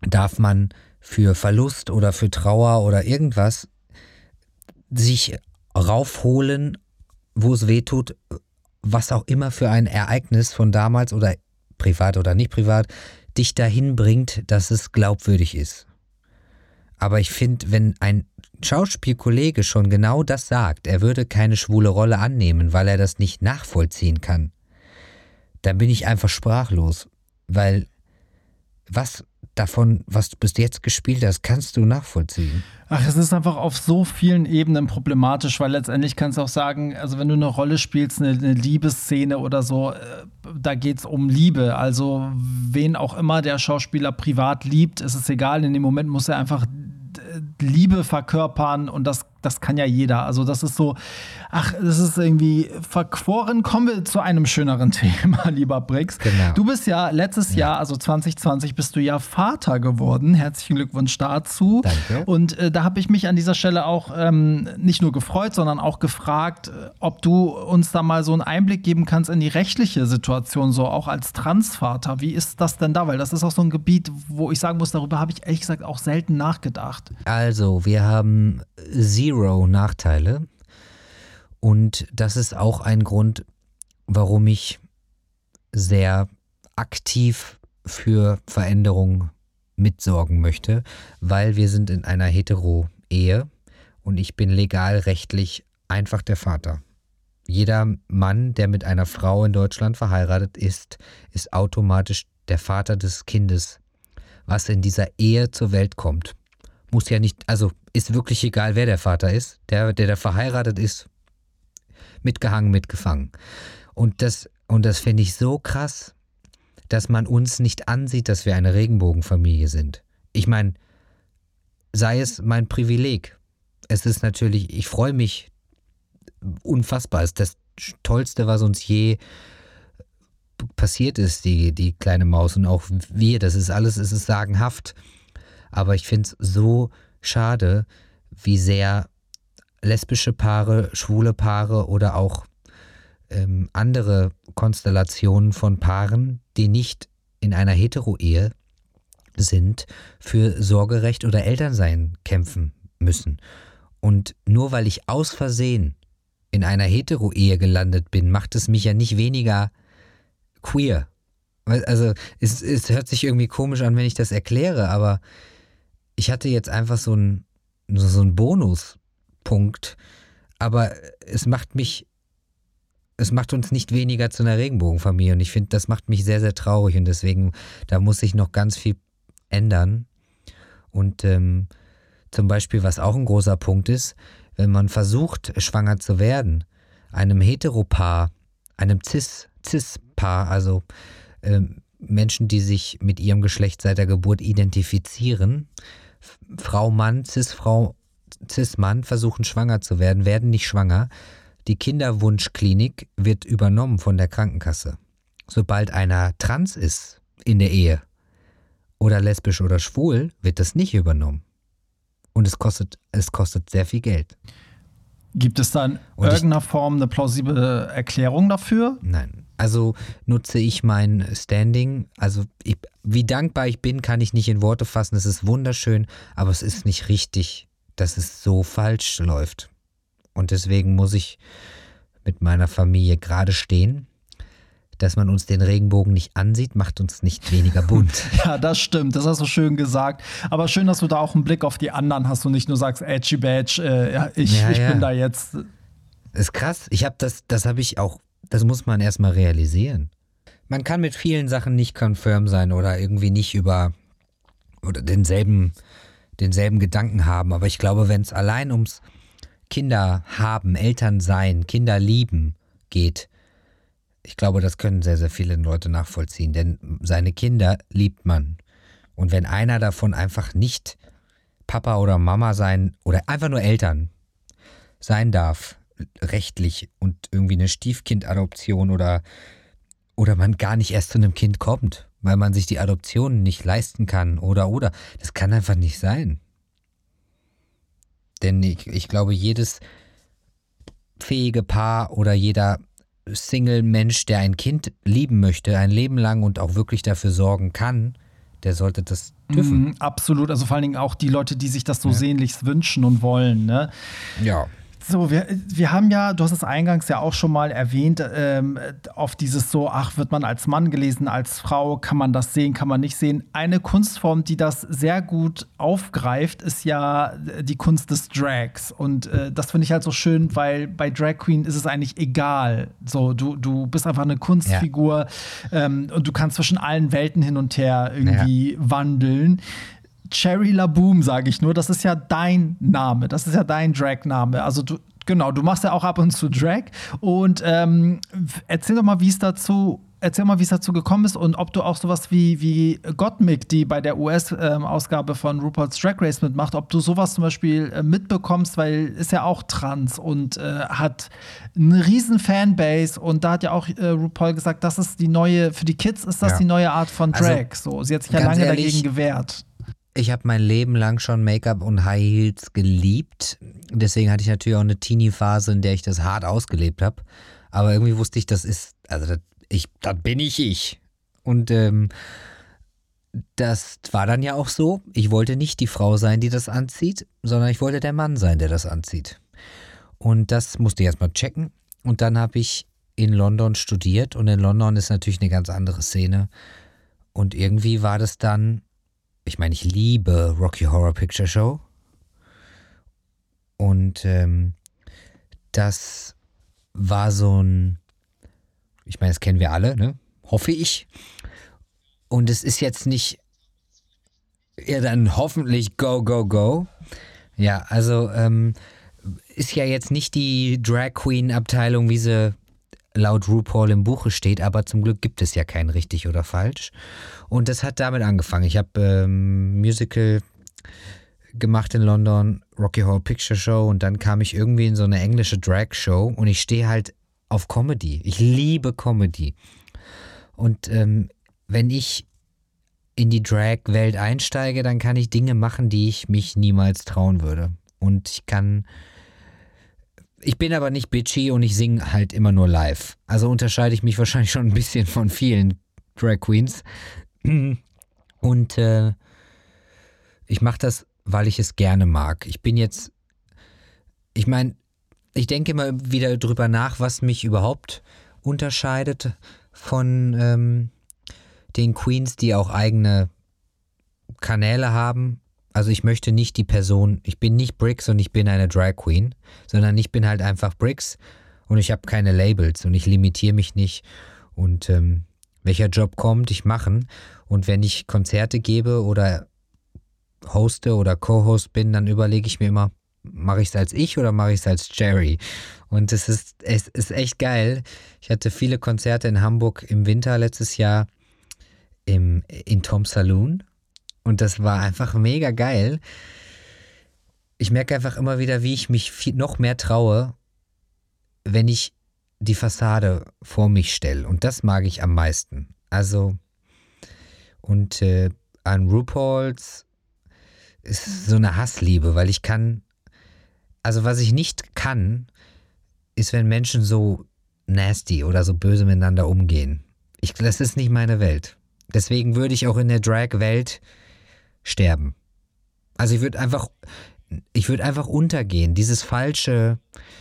darf man für Verlust oder für Trauer oder irgendwas sich raufholen, wo es weh tut, was auch immer für ein Ereignis von damals oder privat oder nicht privat dich dahin bringt, dass es glaubwürdig ist. Aber ich finde, wenn ein Schauspielkollege schon genau das sagt, er würde keine schwule Rolle annehmen, weil er das nicht nachvollziehen kann, dann bin ich einfach sprachlos, weil was davon, was du bis jetzt gespielt hast, kannst du nachvollziehen. Ach, es ist einfach auf so vielen Ebenen problematisch, weil letztendlich kannst du auch sagen, also wenn du eine Rolle spielst, eine, eine Liebesszene oder so, äh, da geht es um Liebe. Also wen auch immer der Schauspieler privat liebt, ist es egal. In dem Moment muss er einfach Liebe verkörpern und das, das kann ja jeder. Also das ist so, ach, das ist irgendwie verquoren. Kommen wir zu einem schöneren [laughs] Thema, lieber Brix. Genau. Du bist ja letztes ja. Jahr, also 2020, bist du ja Vater geworden. Herzlichen Glückwunsch dazu. Danke. Und äh, da habe ich mich an dieser Stelle auch ähm, nicht nur gefreut, sondern auch gefragt, äh, ob du uns da mal so einen Einblick geben kannst in die rechtliche Situation, so auch als Transvater. Wie ist das denn da? Weil das ist auch so ein Gebiet, wo ich sagen muss, darüber habe ich ehrlich gesagt auch selten nachgedacht. Also, wir haben Zero Nachteile. Und das ist auch ein Grund, warum ich sehr aktiv für Veränderungen mitsorgen möchte, weil wir sind in einer Hetero-Ehe und ich bin legal rechtlich einfach der Vater. Jeder Mann, der mit einer Frau in Deutschland verheiratet ist, ist automatisch der Vater des Kindes, was in dieser Ehe zur Welt kommt muss ja nicht, also ist wirklich egal, wer der Vater ist. Der, der da verheiratet ist, mitgehangen, mitgefangen. Und das, und das finde ich so krass, dass man uns nicht ansieht, dass wir eine Regenbogenfamilie sind. Ich meine, sei es mein Privileg. Es ist natürlich, ich freue mich unfassbar. Es ist das Tollste, was uns je passiert ist, die, die kleine Maus und auch wir. Das ist alles, es ist sagenhaft. Aber ich finde es so schade, wie sehr lesbische Paare, schwule Paare oder auch ähm, andere Konstellationen von Paaren, die nicht in einer Hetero-Ehe sind, für Sorgerecht oder Elternsein kämpfen müssen. Und nur weil ich aus Versehen in einer Hetero-Ehe gelandet bin, macht es mich ja nicht weniger queer. Also es, es hört sich irgendwie komisch an, wenn ich das erkläre, aber ich hatte jetzt einfach so einen, so einen Bonuspunkt, aber es macht mich, es macht uns nicht weniger zu einer Regenbogenfamilie und ich finde, das macht mich sehr, sehr traurig und deswegen, da muss sich noch ganz viel ändern. Und ähm, zum Beispiel, was auch ein großer Punkt ist, wenn man versucht, schwanger zu werden, einem Heteropaar, einem Cis, Cis-Paar, also ähm, Menschen, die sich mit ihrem Geschlecht seit der Geburt identifizieren, Frau Mann, Cis-Frau, Cis-Mann versuchen schwanger zu werden, werden nicht schwanger. Die Kinderwunschklinik wird übernommen von der Krankenkasse. sobald einer trans ist in der Ehe oder lesbisch oder schwul, wird das nicht übernommen. Und es kostet, es kostet sehr viel Geld. Gibt es da in Und irgendeiner ich, Form eine plausible Erklärung dafür? Nein. Also nutze ich mein Standing. Also ich, wie dankbar ich bin, kann ich nicht in Worte fassen. Es ist wunderschön, aber es ist nicht richtig, dass es so falsch läuft. Und deswegen muss ich mit meiner Familie gerade stehen dass man uns den Regenbogen nicht ansieht, macht uns nicht weniger bunt. [laughs] ja, das stimmt. Das hast du schön gesagt. Aber schön, dass du da auch einen Blick auf die anderen hast und nicht nur sagst, edgy badge, äh, ich, ja, ich ja. bin da jetzt. ist krass. Ich habe das, das habe ich auch, das muss man erstmal realisieren. Man kann mit vielen Sachen nicht confirm sein oder irgendwie nicht über oder denselben, denselben Gedanken haben. Aber ich glaube, wenn es allein ums Kinder haben, Eltern sein, Kinder lieben geht, ich glaube, das können sehr, sehr viele Leute nachvollziehen, denn seine Kinder liebt man. Und wenn einer davon einfach nicht Papa oder Mama sein oder einfach nur Eltern sein darf, rechtlich und irgendwie eine Stiefkindadoption oder, oder man gar nicht erst zu einem Kind kommt, weil man sich die Adoption nicht leisten kann oder oder, das kann einfach nicht sein. Denn ich, ich glaube, jedes fähige Paar oder jeder Single-Mensch, der ein Kind lieben möchte, ein Leben lang und auch wirklich dafür sorgen kann, der sollte das dürfen. Mm, absolut, also vor allen Dingen auch die Leute, die sich das so ja. sehnlichst wünschen und wollen. Ne? Ja. So, wir, wir haben ja, du hast es eingangs ja auch schon mal erwähnt, ähm, auf dieses so, ach, wird man als Mann gelesen, als Frau, kann man das sehen, kann man nicht sehen. Eine Kunstform, die das sehr gut aufgreift, ist ja die Kunst des Drags. Und äh, das finde ich halt so schön, weil bei Drag Queen ist es eigentlich egal. So, du, du bist einfach eine Kunstfigur ja. ähm, und du kannst zwischen allen Welten hin und her irgendwie ja. wandeln. Cherry Laboom, sage ich nur. Das ist ja dein Name. Das ist ja dein Drag-Name. Also du, genau, du machst ja auch ab und zu Drag. Und ähm, erzähl doch mal, wie es dazu erzähl mal, wie es dazu gekommen ist und ob du auch sowas wie, wie Gottmik, die bei der US-Ausgabe ähm, von RuPaul's Drag Race mitmacht, ob du sowas zum Beispiel äh, mitbekommst, weil ist ja auch trans und äh, hat eine riesen Fanbase und da hat ja auch äh, RuPaul gesagt, das ist die neue, für die Kids ist das ja. die neue Art von also, Drag. Also, so, sie hat sich ja lange ehrlich, dagegen gewehrt. Ich habe mein Leben lang schon Make-up und High Heels geliebt. Deswegen hatte ich natürlich auch eine Teenie-Phase, in der ich das hart ausgelebt habe. Aber irgendwie wusste ich, das ist, also das, ich, das bin ich ich. Und ähm, das war dann ja auch so. Ich wollte nicht die Frau sein, die das anzieht, sondern ich wollte der Mann sein, der das anzieht. Und das musste ich erstmal checken. Und dann habe ich in London studiert. Und in London ist natürlich eine ganz andere Szene. Und irgendwie war das dann ich meine, ich liebe Rocky Horror Picture Show. Und ähm, das war so ein, ich meine, das kennen wir alle, ne? Hoffe ich. Und es ist jetzt nicht, ja, dann hoffentlich go, go, go. Ja, also ähm, ist ja jetzt nicht die Drag Queen Abteilung, wie sie laut RuPaul im Buche steht, aber zum Glück gibt es ja kein richtig oder falsch. Und das hat damit angefangen. Ich habe ähm, Musical gemacht in London, Rocky Horror Picture Show und dann kam ich irgendwie in so eine englische Drag Show und ich stehe halt auf Comedy. Ich liebe Comedy. Und ähm, wenn ich in die Drag-Welt einsteige, dann kann ich Dinge machen, die ich mich niemals trauen würde. Und ich kann ich bin aber nicht bitchy und ich singe halt immer nur live. Also unterscheide ich mich [laughs] wahrscheinlich schon ein bisschen von vielen Drag Queens. [clears throat] Und äh, ich mache das, weil ich es gerne mag. Ich bin jetzt, ich meine, ich denke immer wieder drüber nach, was mich überhaupt unterscheidet von ähm, den Queens, die auch eigene Kanäle haben also ich möchte nicht die Person, ich bin nicht Bricks und ich bin eine Drag Queen, sondern ich bin halt einfach Bricks und ich habe keine Labels und ich limitiere mich nicht und ähm, welcher Job kommt, ich machen und wenn ich Konzerte gebe oder hoste oder Co-Host bin, dann überlege ich mir immer, mache ich es als ich oder mache ich es als Jerry? Und es ist, es ist echt geil. Ich hatte viele Konzerte in Hamburg im Winter letztes Jahr im, in Tom Saloon und das war einfach mega geil. Ich merke einfach immer wieder, wie ich mich viel, noch mehr traue, wenn ich die Fassade vor mich stelle. Und das mag ich am meisten. Also, und äh, an RuPaul's ist so eine Hassliebe, weil ich kann, also was ich nicht kann, ist, wenn Menschen so nasty oder so böse miteinander umgehen. Ich, das ist nicht meine Welt. Deswegen würde ich auch in der Drag-Welt sterben. Also ich würde einfach, ich würde einfach untergehen. Dieses falsche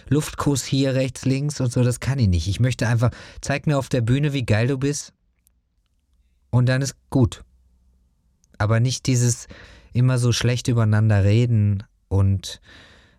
Luftkuss hier rechts, links und so, das kann ich nicht. Ich möchte einfach, zeig mir auf der Bühne, wie geil du bist. Und dann ist gut. Aber nicht dieses immer so schlecht übereinander reden und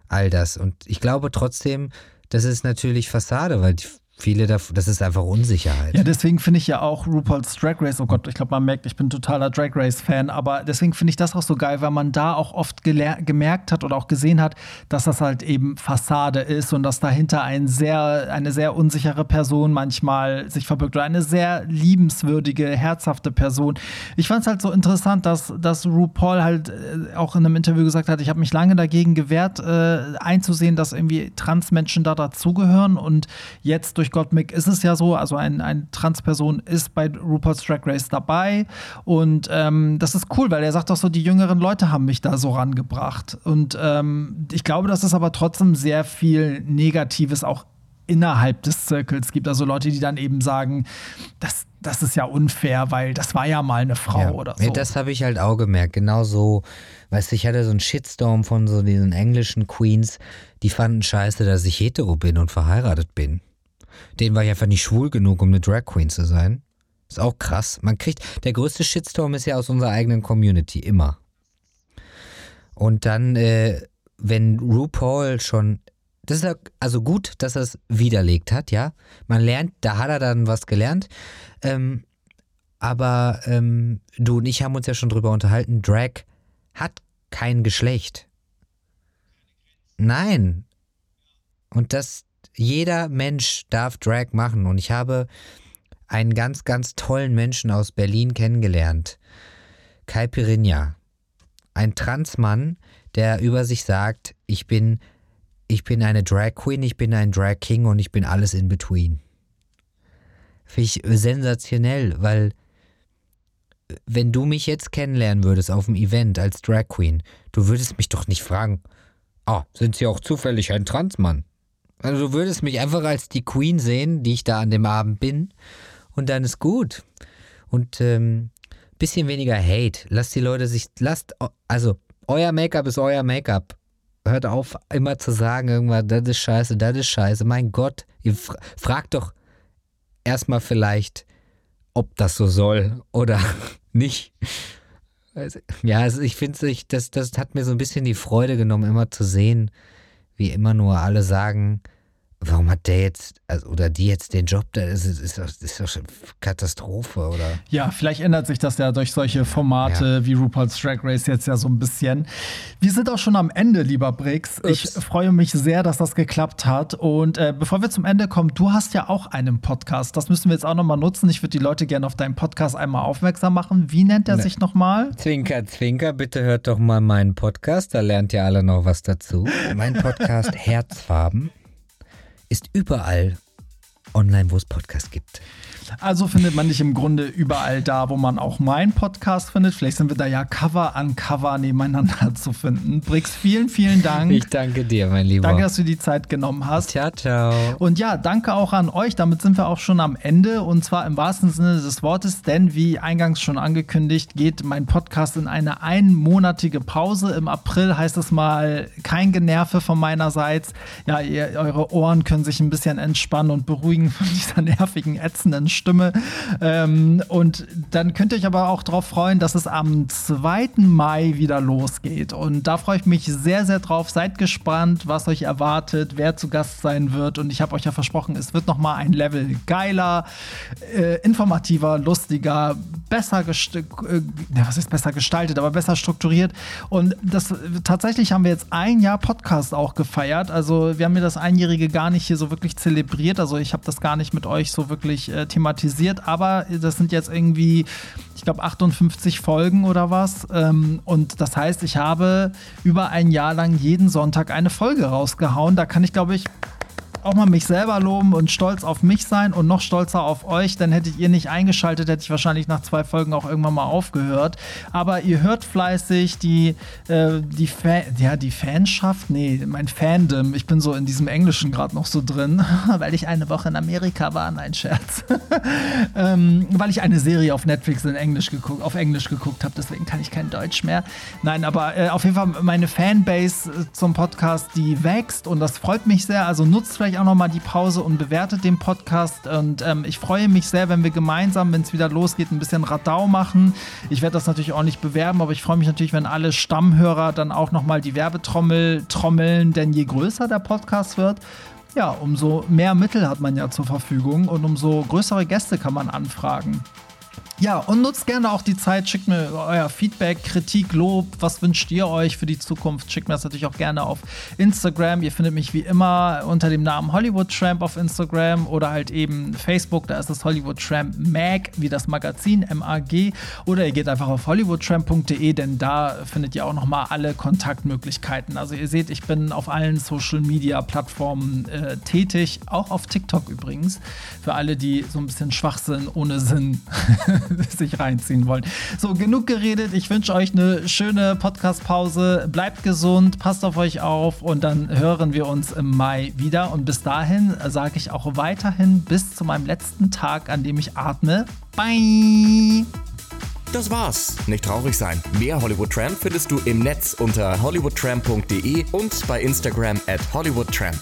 all das. Und ich glaube trotzdem, das ist natürlich Fassade, weil viele davon, das ist einfach Unsicherheit. Ja, deswegen finde ich ja auch RuPaul's Drag Race, oh Gott, ich glaube, man merkt, ich bin totaler Drag Race-Fan, aber deswegen finde ich das auch so geil, weil man da auch oft gemerkt hat oder auch gesehen hat, dass das halt eben Fassade ist und dass dahinter ein sehr, eine sehr unsichere Person manchmal sich verbirgt oder eine sehr liebenswürdige, herzhafte Person. Ich fand es halt so interessant, dass, dass RuPaul halt äh, auch in einem Interview gesagt hat, ich habe mich lange dagegen gewehrt, äh, einzusehen, dass irgendwie Transmenschen da dazugehören und jetzt durch Gottmik ist es ja so, also ein, ein Transperson ist bei Rupert's Drag Race dabei und ähm, das ist cool, weil er sagt auch so, die jüngeren Leute haben mich da so rangebracht und ähm, ich glaube, dass es aber trotzdem sehr viel Negatives auch innerhalb des Zirkels gibt. Also Leute, die dann eben sagen, das, das ist ja unfair, weil das war ja mal eine Frau ja. oder so. das habe ich halt auch gemerkt. Genauso, weißt du, ich hatte so einen Shitstorm von so diesen englischen Queens, die fanden scheiße, dass ich hetero bin und verheiratet bin. Den war ich einfach nicht schwul genug, um eine Drag Queen zu sein. Ist auch krass. Man kriegt, der größte Shitstorm ist ja aus unserer eigenen Community, immer. Und dann, äh, wenn RuPaul schon, das ist also gut, dass er es widerlegt hat, ja. Man lernt, da hat er dann was gelernt. Ähm, aber ähm, du und ich haben uns ja schon drüber unterhalten, Drag hat kein Geschlecht. Nein. Und das, jeder Mensch darf Drag machen und ich habe einen ganz, ganz tollen Menschen aus Berlin kennengelernt. Kai Pirinha. Ein Transmann, der über sich sagt, ich bin, ich bin eine Drag Queen, ich bin ein Drag King und ich bin alles in between. Finde ich sensationell, weil wenn du mich jetzt kennenlernen würdest auf dem Event als Drag Queen, du würdest mich doch nicht fragen, ah, sind Sie auch zufällig ein Transmann? Also du würdest mich einfach als die Queen sehen, die ich da an dem Abend bin. Und dann ist gut. Und ähm, bisschen weniger Hate. Lasst die Leute sich, lasst, also euer Make-up ist euer Make-up. Hört auf, immer zu sagen, irgendwann, das ist scheiße, das ist scheiße. Mein Gott, ihr fra fragt doch erstmal vielleicht, ob das so soll oder [laughs] nicht. Also, ja, also ich finde, das, das hat mir so ein bisschen die Freude genommen, immer zu sehen, wie immer nur alle sagen, warum hat der jetzt, also, oder die jetzt den Job, das ist, ist, ist, ist doch schon Katastrophe, oder? Ja, vielleicht ändert sich das ja durch solche Formate ja. wie RuPaul's Drag Race jetzt ja so ein bisschen. Wir sind auch schon am Ende, lieber Brix. Ups. Ich freue mich sehr, dass das geklappt hat. Und äh, bevor wir zum Ende kommen, du hast ja auch einen Podcast. Das müssen wir jetzt auch nochmal nutzen. Ich würde die Leute gerne auf deinen Podcast einmal aufmerksam machen. Wie nennt er ne. sich nochmal? Zwinker, Zwinker, bitte hört doch mal meinen Podcast. Da lernt ihr alle noch was dazu. mein Podcast Herzfarben ist überall online, wo es Podcasts gibt. Also findet man dich im Grunde überall da, wo man auch meinen Podcast findet. Vielleicht sind wir da ja Cover an Cover nebeneinander [laughs] zu finden. Brix, vielen, vielen Dank. Ich danke dir, mein Lieber. Danke, dass du die Zeit genommen hast. Ciao, ciao. Und ja, danke auch an euch. Damit sind wir auch schon am Ende und zwar im wahrsten Sinne des Wortes, denn wie eingangs schon angekündigt, geht mein Podcast in eine einmonatige Pause. Im April heißt es mal kein Generve von meinerseits. Ja, ihr, eure Ohren können sich ein bisschen entspannen und beruhigen von dieser [laughs] nervigen, ätzenden Stimme. Ähm, und dann könnt ihr euch aber auch darauf freuen, dass es am 2. Mai wieder losgeht. Und da freue ich mich sehr, sehr drauf. Seid gespannt, was euch erwartet, wer zu Gast sein wird. Und ich habe euch ja versprochen, es wird noch mal ein Level geiler, äh, informativer, lustiger, besser gestaltet, äh, was ist besser gestaltet, aber besser strukturiert. Und das tatsächlich haben wir jetzt ein Jahr Podcast auch gefeiert. Also wir haben mir das Einjährige gar nicht hier so wirklich zelebriert. Also ich habe das gar nicht mit euch so wirklich äh, thematisiert thematisiert, aber das sind jetzt irgendwie, ich glaube, 58 Folgen oder was. Ähm, und das heißt, ich habe über ein Jahr lang jeden Sonntag eine Folge rausgehauen. Da kann ich, glaube ich, auch mal mich selber loben und stolz auf mich sein und noch stolzer auf euch. Dann hättet ihr nicht eingeschaltet, hätte ich wahrscheinlich nach zwei Folgen auch irgendwann mal aufgehört. Aber ihr hört fleißig die, äh, die, Fa ja, die Fanschaft, nee, mein Fandom. Ich bin so in diesem Englischen gerade noch so drin, [laughs] weil ich eine Woche in Amerika war. Nein, Scherz. [laughs] ähm, weil ich eine Serie auf Netflix in Englisch geguckt, auf Englisch geguckt habe, deswegen kann ich kein Deutsch mehr. Nein, aber äh, auf jeden Fall meine Fanbase äh, zum Podcast, die wächst und das freut mich sehr. Also nutzt vielleicht auch nochmal die Pause und bewertet den Podcast. Und ähm, ich freue mich sehr, wenn wir gemeinsam, wenn es wieder losgeht, ein bisschen Radau machen. Ich werde das natürlich auch nicht bewerben, aber ich freue mich natürlich, wenn alle Stammhörer dann auch nochmal die Werbetrommel trommeln, denn je größer der Podcast wird, ja, umso mehr Mittel hat man ja zur Verfügung und umso größere Gäste kann man anfragen. Ja, und nutzt gerne auch die Zeit, schickt mir euer Feedback, Kritik, Lob, was wünscht ihr euch für die Zukunft? Schickt mir das natürlich auch gerne auf Instagram. Ihr findet mich wie immer unter dem Namen Hollywood Tramp auf Instagram oder halt eben Facebook, da ist das Hollywood Tramp Mag, wie das Magazin MAG. Oder ihr geht einfach auf hollywoodtramp.de, denn da findet ihr auch nochmal alle Kontaktmöglichkeiten. Also ihr seht, ich bin auf allen Social Media Plattformen äh, tätig, auch auf TikTok übrigens. Für alle, die so ein bisschen schwach sind, ohne Sinn. [laughs] [laughs] sich reinziehen wollen. So, genug geredet. Ich wünsche euch eine schöne Podcast-Pause. Bleibt gesund, passt auf euch auf und dann hören wir uns im Mai wieder. Und bis dahin sage ich auch weiterhin bis zu meinem letzten Tag, an dem ich atme. Bye! Das war's. Nicht traurig sein. Mehr Hollywood Tramp findest du im Netz unter hollywoodtramp.de und bei Instagram at hollywoodtramp.